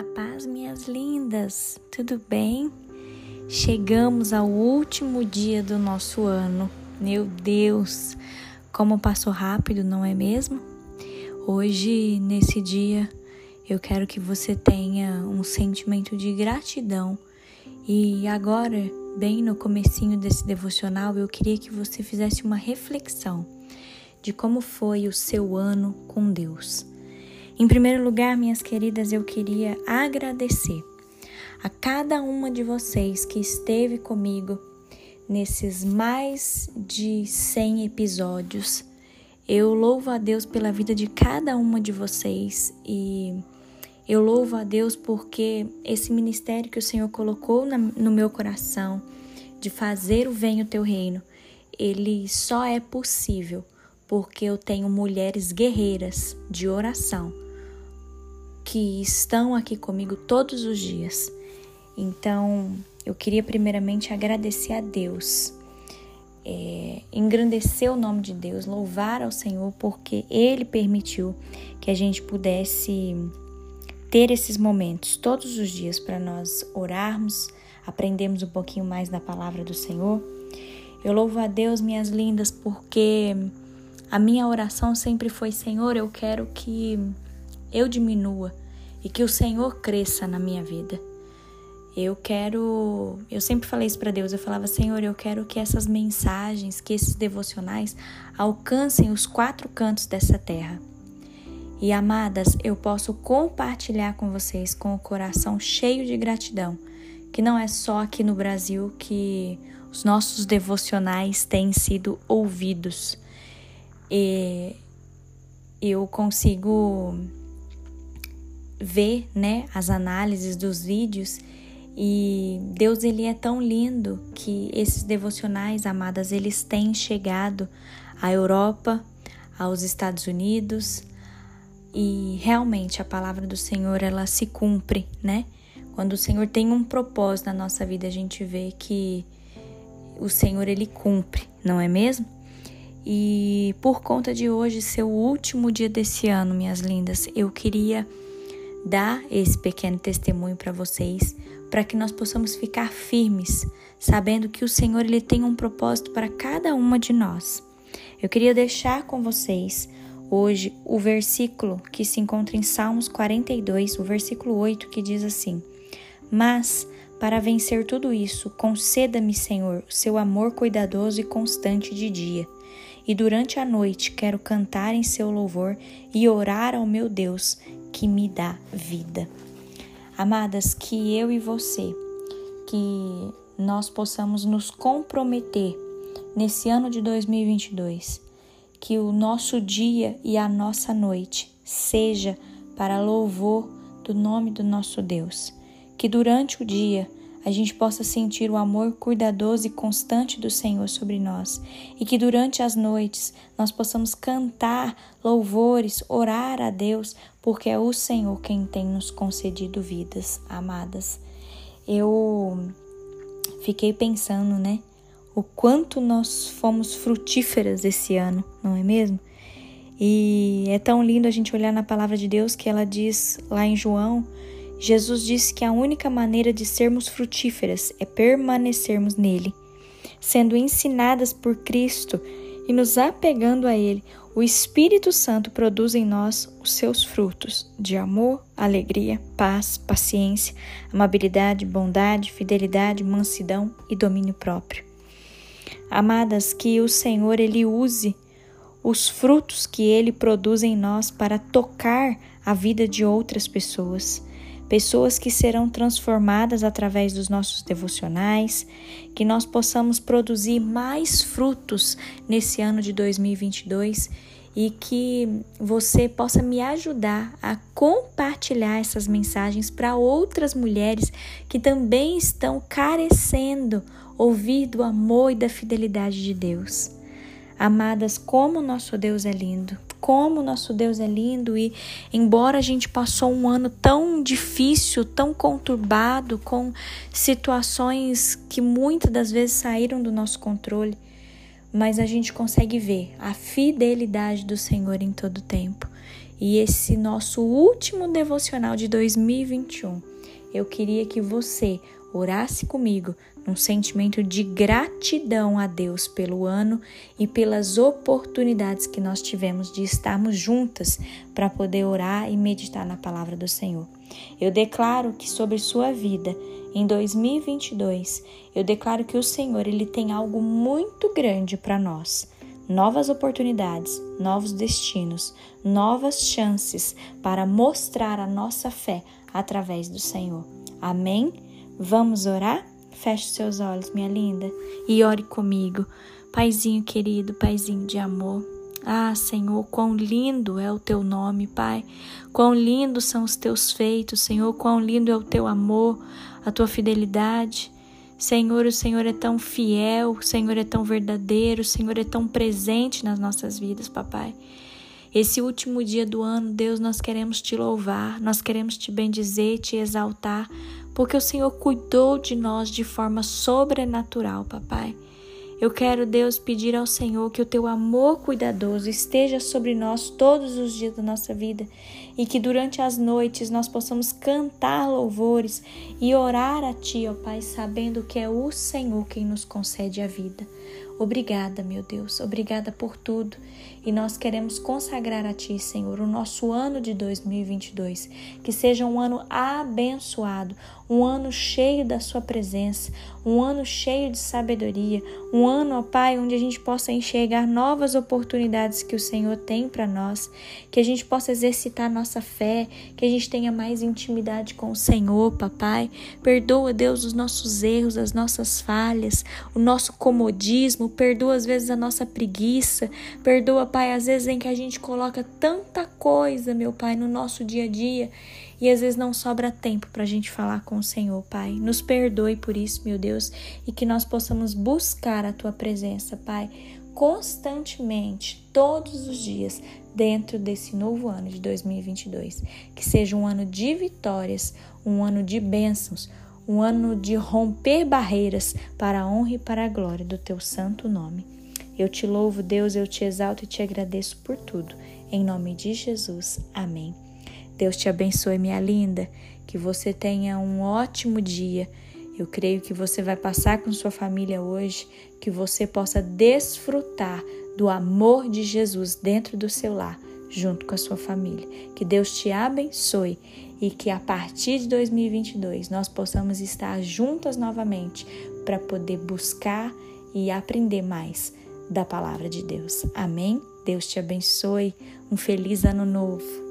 A paz, minhas lindas, tudo bem? Chegamos ao último dia do nosso ano. Meu Deus, como passou rápido, não é mesmo? Hoje, nesse dia, eu quero que você tenha um sentimento de gratidão. E agora, bem no comecinho desse devocional, eu queria que você fizesse uma reflexão de como foi o seu ano com Deus. Em primeiro lugar, minhas queridas, eu queria agradecer a cada uma de vocês que esteve comigo nesses mais de 100 episódios. Eu louvo a Deus pela vida de cada uma de vocês e eu louvo a Deus porque esse ministério que o Senhor colocou no meu coração de fazer o venho teu reino, ele só é possível porque eu tenho mulheres guerreiras de oração que estão aqui comigo todos os dias. Então, eu queria primeiramente agradecer a Deus, é, engrandecer o nome de Deus, louvar ao Senhor, porque Ele permitiu que a gente pudesse ter esses momentos todos os dias para nós orarmos, aprendermos um pouquinho mais da palavra do Senhor. Eu louvo a Deus, minhas lindas, porque a minha oração sempre foi: Senhor, eu quero que eu diminua e que o Senhor cresça na minha vida. Eu quero, eu sempre falei isso para Deus, eu falava, Senhor, eu quero que essas mensagens, que esses devocionais alcancem os quatro cantos dessa terra. E amadas, eu posso compartilhar com vocês com o coração cheio de gratidão, que não é só aqui no Brasil que os nossos devocionais têm sido ouvidos. E eu consigo ver, né, as análises dos vídeos e Deus ele é tão lindo que esses devocionais, amadas, eles têm chegado à Europa, aos Estados Unidos e realmente a palavra do Senhor ela se cumpre, né? Quando o Senhor tem um propósito na nossa vida, a gente vê que o Senhor ele cumpre, não é mesmo? E por conta de hoje ser o último dia desse ano, minhas lindas, eu queria dar esse pequeno testemunho para vocês, para que nós possamos ficar firmes, sabendo que o Senhor ele tem um propósito para cada uma de nós. Eu queria deixar com vocês hoje o versículo que se encontra em Salmos 42, o versículo 8, que diz assim: Mas para vencer tudo isso, conceda-me, Senhor, o seu amor cuidadoso e constante de dia. E durante a noite quero cantar em seu louvor e orar ao meu Deus, que me dá vida. Amadas, que eu e você, que nós possamos nos comprometer nesse ano de 2022, que o nosso dia e a nossa noite seja para louvor do nome do nosso Deus. Que durante o dia a gente possa sentir o amor cuidadoso e constante do Senhor sobre nós e que durante as noites nós possamos cantar louvores, orar a Deus, porque é o Senhor quem tem nos concedido vidas amadas. Eu fiquei pensando, né? O quanto nós fomos frutíferas esse ano, não é mesmo? E é tão lindo a gente olhar na palavra de Deus que ela diz lá em João Jesus disse que a única maneira de sermos frutíferas é permanecermos nele. Sendo ensinadas por Cristo e nos apegando a Ele, o Espírito Santo produz em nós os seus frutos de amor, alegria, paz, paciência, amabilidade, bondade, fidelidade, mansidão e domínio próprio. Amadas, que o Senhor ele use os frutos que ele produz em nós para tocar a vida de outras pessoas pessoas que serão transformadas através dos nossos devocionais, que nós possamos produzir mais frutos nesse ano de 2022 e que você possa me ajudar a compartilhar essas mensagens para outras mulheres que também estão carecendo ouvir do amor e da fidelidade de Deus. Amadas, como nosso Deus é lindo, como nosso Deus é lindo e embora a gente passou um ano tão difícil, tão conturbado, com situações que muitas das vezes saíram do nosso controle, mas a gente consegue ver a fidelidade do Senhor em todo tempo. e esse nosso último devocional de 2021, eu queria que você orasse comigo num sentimento de gratidão a Deus pelo ano e pelas oportunidades que nós tivemos de estarmos juntas para poder orar e meditar na palavra do Senhor. Eu declaro que sobre sua vida em 2022, eu declaro que o Senhor ele tem algo muito grande para nós. Novas oportunidades, novos destinos, novas chances para mostrar a nossa fé através do Senhor. Amém? Vamos orar? Feche seus olhos, minha linda, e ore comigo. Paizinho querido, Paizinho de amor. Ah, Senhor, quão lindo é o teu nome, Pai. Quão lindos são os teus feitos, Senhor. Quão lindo é o teu amor, a tua fidelidade. Senhor, o Senhor é tão fiel, o Senhor é tão verdadeiro, o Senhor é tão presente nas nossas vidas, papai. Esse último dia do ano, Deus, nós queremos te louvar, nós queremos te bendizer, te exaltar, porque o Senhor cuidou de nós de forma sobrenatural, papai. Eu quero, Deus, pedir ao Senhor que o teu amor cuidadoso esteja sobre nós todos os dias da nossa vida e que durante as noites nós possamos cantar louvores e orar a Ti, ó Pai, sabendo que é o Senhor quem nos concede a vida. Obrigada, meu Deus, obrigada por tudo. E nós queremos consagrar a Ti, Senhor, o nosso ano de 2022. Que seja um ano abençoado, um ano cheio da Sua presença, um ano cheio de sabedoria, um ano, ó Pai, onde a gente possa enxergar novas oportunidades que o Senhor tem para nós, que a gente possa exercitar nossa fé, que a gente tenha mais intimidade com o Senhor, Papai. Perdoa, Deus, os nossos erros, as nossas falhas, o nosso comodismo, perdoa às vezes a nossa preguiça, perdoa, Pai, às vezes em que a gente coloca tanta coisa, meu Pai, no nosso dia a dia e às vezes não sobra tempo para a gente falar com o Senhor, Pai. Nos perdoe por isso, meu Deus, e que nós possamos buscar a Tua presença, Pai, constantemente, todos os dias, dentro desse novo ano de 2022. Que seja um ano de vitórias, um ano de bênçãos um ano de romper barreiras para a honra e para a glória do teu santo nome. Eu te louvo, Deus, eu te exalto e te agradeço por tudo. Em nome de Jesus. Amém. Deus te abençoe, minha linda. Que você tenha um ótimo dia. Eu creio que você vai passar com sua família hoje, que você possa desfrutar do amor de Jesus dentro do seu lar, junto com a sua família. Que Deus te abençoe e que a partir de 2022 nós possamos estar juntas novamente para poder buscar e aprender mais da palavra de Deus. Amém? Deus te abençoe. Um feliz ano novo.